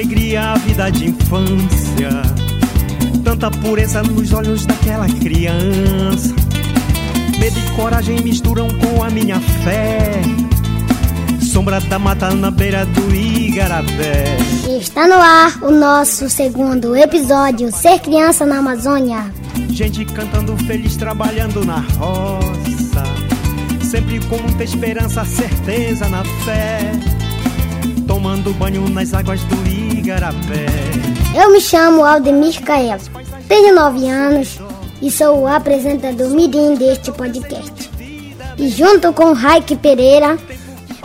alegria a vida de infância. Tanta pureza nos olhos daquela criança. Medo e coragem misturam com a minha fé. Sombra da mata na beira do Igarapé. Está no ar o nosso segundo episódio Ser Criança na Amazônia. Gente cantando feliz, trabalhando na roça. Sempre com muita esperança, certeza na fé. Tomando banho nas águas do Igarapé. Eu me chamo Aldemir Caelo, tenho 9 anos e sou o apresentador mirim deste podcast. E junto com Raik Pereira,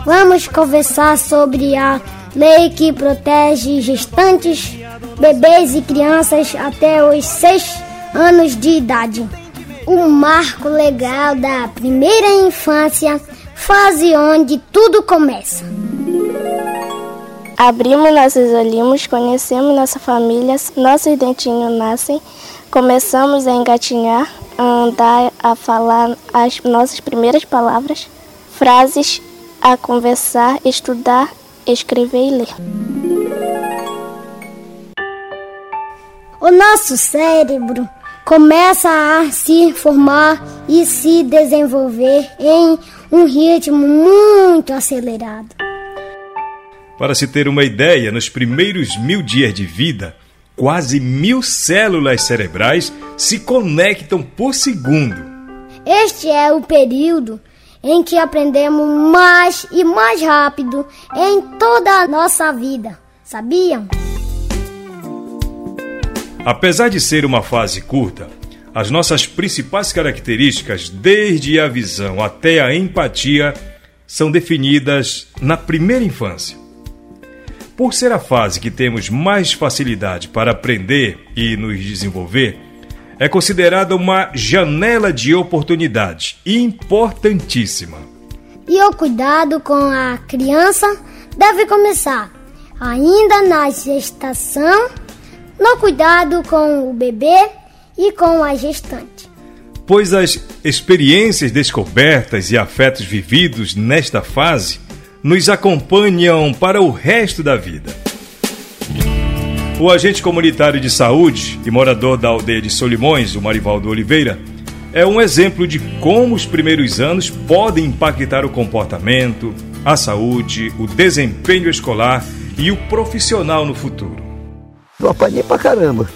vamos conversar sobre a lei que protege gestantes, bebês e crianças até os 6 anos de idade. O marco legal da primeira infância, fase onde tudo começa. Abrimos nossos olhinhos, conhecemos nossa família, nossos dentinhos nascem, começamos a engatinhar, a andar, a falar as nossas primeiras palavras, frases, a conversar, estudar, escrever e ler. O nosso cérebro começa a se formar e se desenvolver em um ritmo muito acelerado. Para se ter uma ideia, nos primeiros mil dias de vida, quase mil células cerebrais se conectam por segundo. Este é o período em que aprendemos mais e mais rápido em toda a nossa vida. Sabiam? Apesar de ser uma fase curta, as nossas principais características, desde a visão até a empatia, são definidas na primeira infância. Por ser a fase que temos mais facilidade para aprender e nos desenvolver, é considerada uma janela de oportunidade importantíssima. E o cuidado com a criança deve começar ainda na gestação, no cuidado com o bebê e com a gestante. Pois as experiências descobertas e afetos vividos nesta fase nos acompanham para o resto da vida. O agente comunitário de saúde e morador da aldeia de Solimões, o Marivaldo Oliveira, é um exemplo de como os primeiros anos podem impactar o comportamento, a saúde, o desempenho escolar e o profissional no futuro. Eu apanhei pra caramba.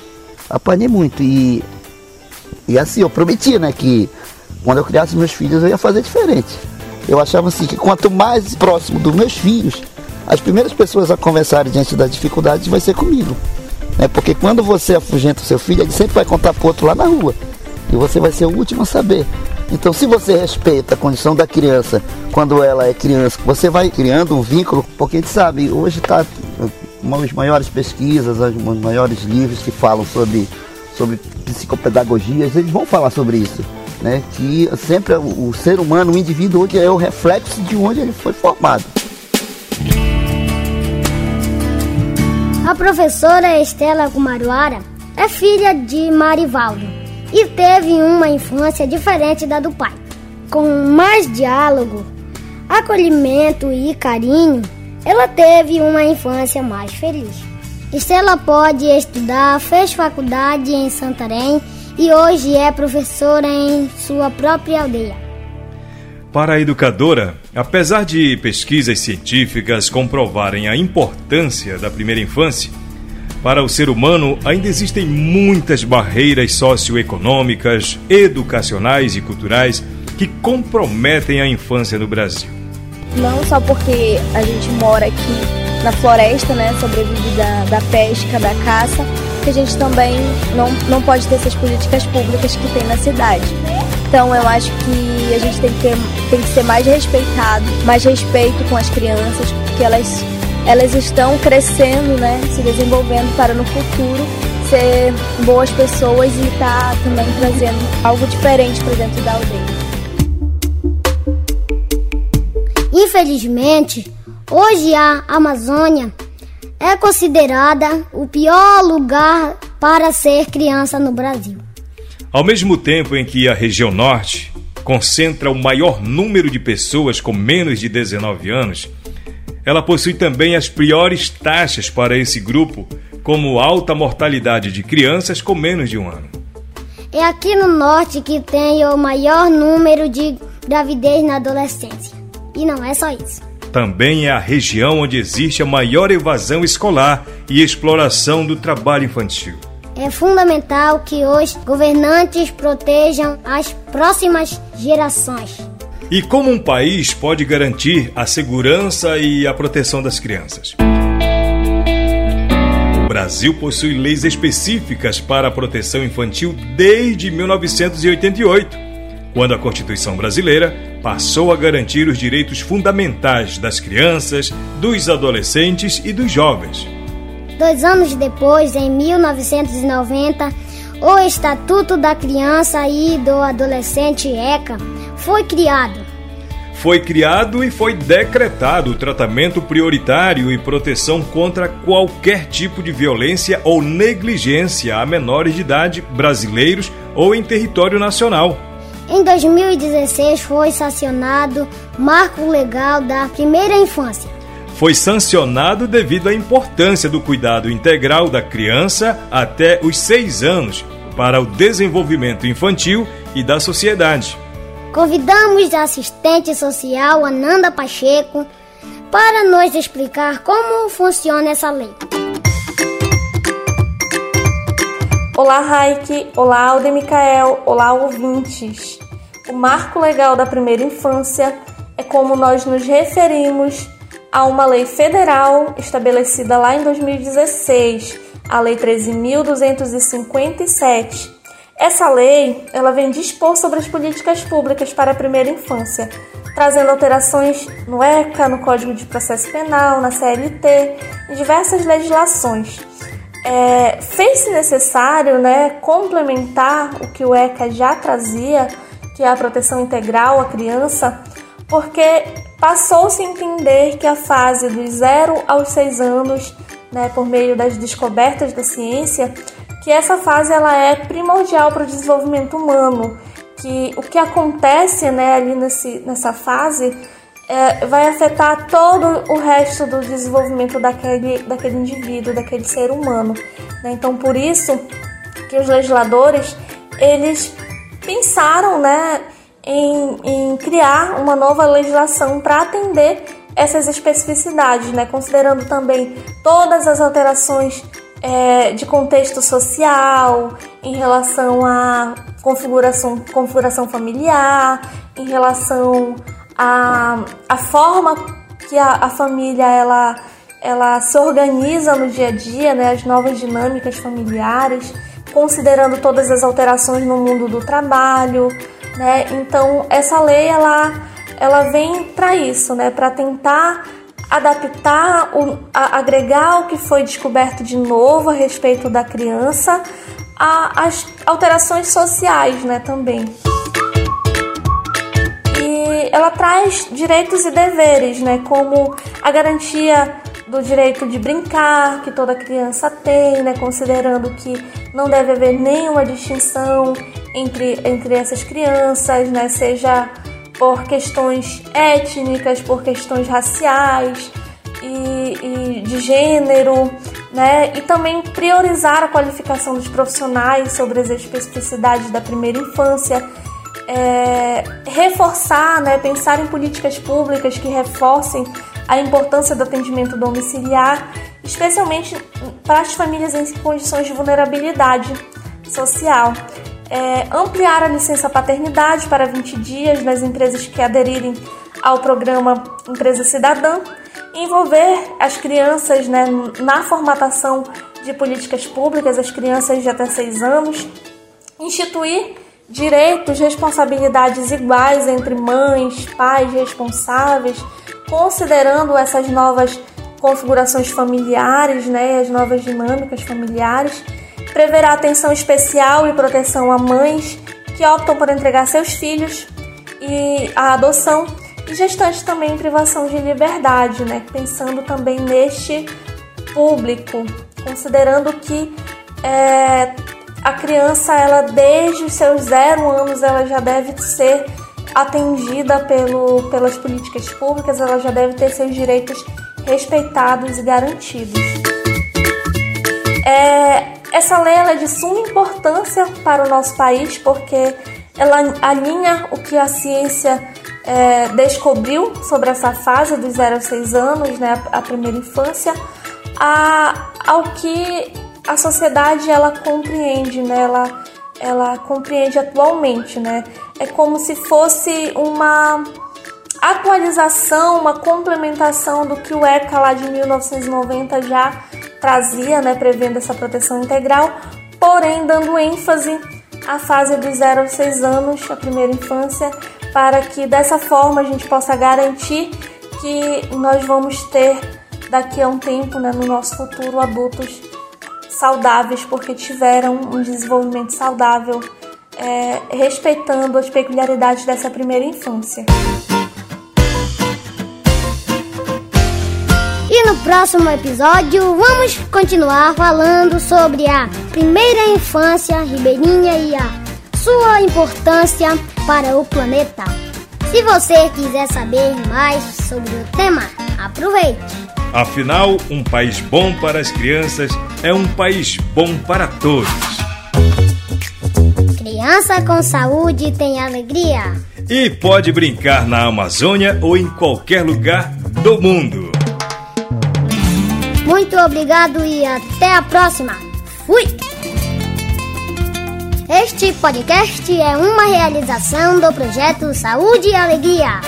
Apanhei muito e e assim, eu prometia, né, que quando eu criasse meus filhos eu ia fazer diferente. Eu achava assim que quanto mais próximo dos meus filhos, as primeiras pessoas a conversarem diante das dificuldades vai ser comigo. Né? Porque quando você afugenta o seu filho, ele sempre vai contar pro outro lá na rua. E você vai ser o último a saber. Então, se você respeita a condição da criança quando ela é criança, você vai criando um vínculo, porque a gente sabe, hoje está uma das maiores pesquisas, os maiores livros que falam sobre, sobre psicopedagogias, eles vão falar sobre isso né? Que sempre o, ser humano, o indivíduo hoje é o reflexo de onde ele foi formado. A professora Estela Gumaruara é filha de Marivaldo e teve uma infância diferente da do pai. Com mais diálogo, acolhimento e carinho, ela teve uma infância mais feliz. Estela pode estudar, fez faculdade em Santarém e hoje é professora em sua própria aldeia. Para a educadora, apesar de pesquisas científicas comprovarem a importância da primeira infância, para o ser humano ainda existem muitas barreiras socioeconômicas, educacionais e culturais que comprometem a infância no Brasil. Não só porque a gente mora aqui na floresta, né, sobrevive da, da pesca, da caça, que a gente também não, não pode ter essas políticas públicas que tem na cidade. Então eu acho que a gente tem que, ter, tem que ser mais respeitado, mais respeito com as crianças, porque elas, elas estão crescendo, né, se desenvolvendo para no futuro ser boas pessoas e estar tá também trazendo algo diferente para dentro da aldeia. Infelizmente, hoje a Amazônia é considerada o pior lugar para ser criança no Brasil. Ao mesmo tempo em que a região norte concentra o maior número de pessoas com menos de 19 anos, ela possui também as piores taxas para esse grupo, como alta mortalidade de crianças com menos de um ano. É aqui no norte que tem o maior número de gravidez na adolescência. E não é só isso. Também é a região onde existe a maior evasão escolar e exploração do trabalho infantil. É fundamental que os governantes protejam as próximas gerações. E como um país pode garantir a segurança e a proteção das crianças? O Brasil possui leis específicas para a proteção infantil desde 1988, quando a Constituição brasileira passou a garantir os direitos fundamentais das crianças, dos adolescentes e dos jovens. Dois anos depois, em 1990, o Estatuto da Criança e do Adolescente ECA foi criado. Foi criado e foi decretado o tratamento prioritário e proteção contra qualquer tipo de violência ou negligência a menores de idade brasileiros ou em território nacional. Em 2016 foi sancionado Marco Legal da Primeira Infância. Foi sancionado devido à importância do cuidado integral da criança até os seis anos para o desenvolvimento infantil e da sociedade. Convidamos a assistente social Ananda Pacheco para nos explicar como funciona essa lei. Olá, Raik. Olá, Alde Micael. Olá, ouvintes. O marco legal da primeira infância é como nós nos referimos a uma lei federal estabelecida lá em 2016, a Lei 13.257 essa lei, ela vem dispor sobre as políticas públicas para a primeira infância, trazendo alterações no ECA, no Código de Processo Penal, na CLT e diversas legislações. É, Fez-se necessário né, complementar o que o ECA já trazia, que é a proteção integral à criança, porque passou-se a entender que a fase dos 0 aos 6 anos, né, por meio das descobertas da ciência, que essa fase ela é primordial para o desenvolvimento humano, que o que acontece né, ali nesse, nessa fase é, vai afetar todo o resto do desenvolvimento daquele, daquele indivíduo, daquele ser humano. Né? Então, por isso que os legisladores eles pensaram né, em, em criar uma nova legislação para atender essas especificidades, né? considerando também todas as alterações é, de contexto social, em relação à configuração, configuração familiar, em relação à, à forma que a, a família ela, ela se organiza no dia a dia, né, as novas dinâmicas familiares, considerando todas as alterações no mundo do trabalho, né? Então essa lei ela, ela vem para isso, né, para tentar adaptar, o, a, agregar o que foi descoberto de novo a respeito da criança às alterações sociais, né, também. Ela traz direitos e deveres, né, como a garantia do direito de brincar que toda criança tem, né, considerando que não deve haver nenhuma distinção entre, entre essas crianças, né, seja por questões étnicas, por questões raciais e, e, de gênero, né? E também priorizar a qualificação dos profissionais sobre as especificidades da primeira infância, é, reforçar, né? Pensar em políticas públicas que reforcem a importância do atendimento domiciliar, especialmente para as famílias em condições de vulnerabilidade social é, ampliar a licença paternidade para 20 dias nas empresas que aderirem ao programa Empresa Cidadã, envolver as crianças né, na formatação de políticas públicas, as crianças de até 6 anos, instituir direitos, responsabilidades iguais entre mães, pais responsáveis, considerando essas novas configurações familiares, né, as novas dinâmicas familiares preverá atenção especial e proteção a mães que optam por entregar seus filhos e a adoção e gestantes também em privação de liberdade, né? Pensando também neste público, considerando que é, a criança, ela desde os seus zero anos, ela já deve ser atendida pelo, pelas políticas públicas, ela já deve ter seus direitos respeitados e garantidos. É, essa lei é de suma importância para o nosso país porque ela alinha o que a ciência é, descobriu sobre essa fase dos 0 a 6 anos, né, a primeira infância, a, ao que a sociedade ela compreende, né, ela, ela compreende atualmente. Né? É como se fosse uma atualização, uma complementação do que o ECA lá de 1990 já trazia, né, prevendo essa proteção integral, porém dando ênfase à fase dos 0 aos 6 anos, a primeira infância, para que dessa forma a gente possa garantir que nós vamos ter daqui a um tempo, né, no nosso futuro, adultos saudáveis, porque tiveram um desenvolvimento saudável, é, respeitando as peculiaridades dessa primeira infância. E no próximo episódio vamos continuar falando sobre a primeira infância ribeirinha e a sua importância para o planeta. Se você quiser saber mais sobre o tema, aproveite! Afinal, um país bom para as crianças é um país bom para todos. Criança com saúde tem alegria. E pode brincar na Amazônia ou em qualquer lugar do mundo. Muito obrigado e até a próxima. Fui! Este podcast é uma realização do projeto Saúde e Alegria.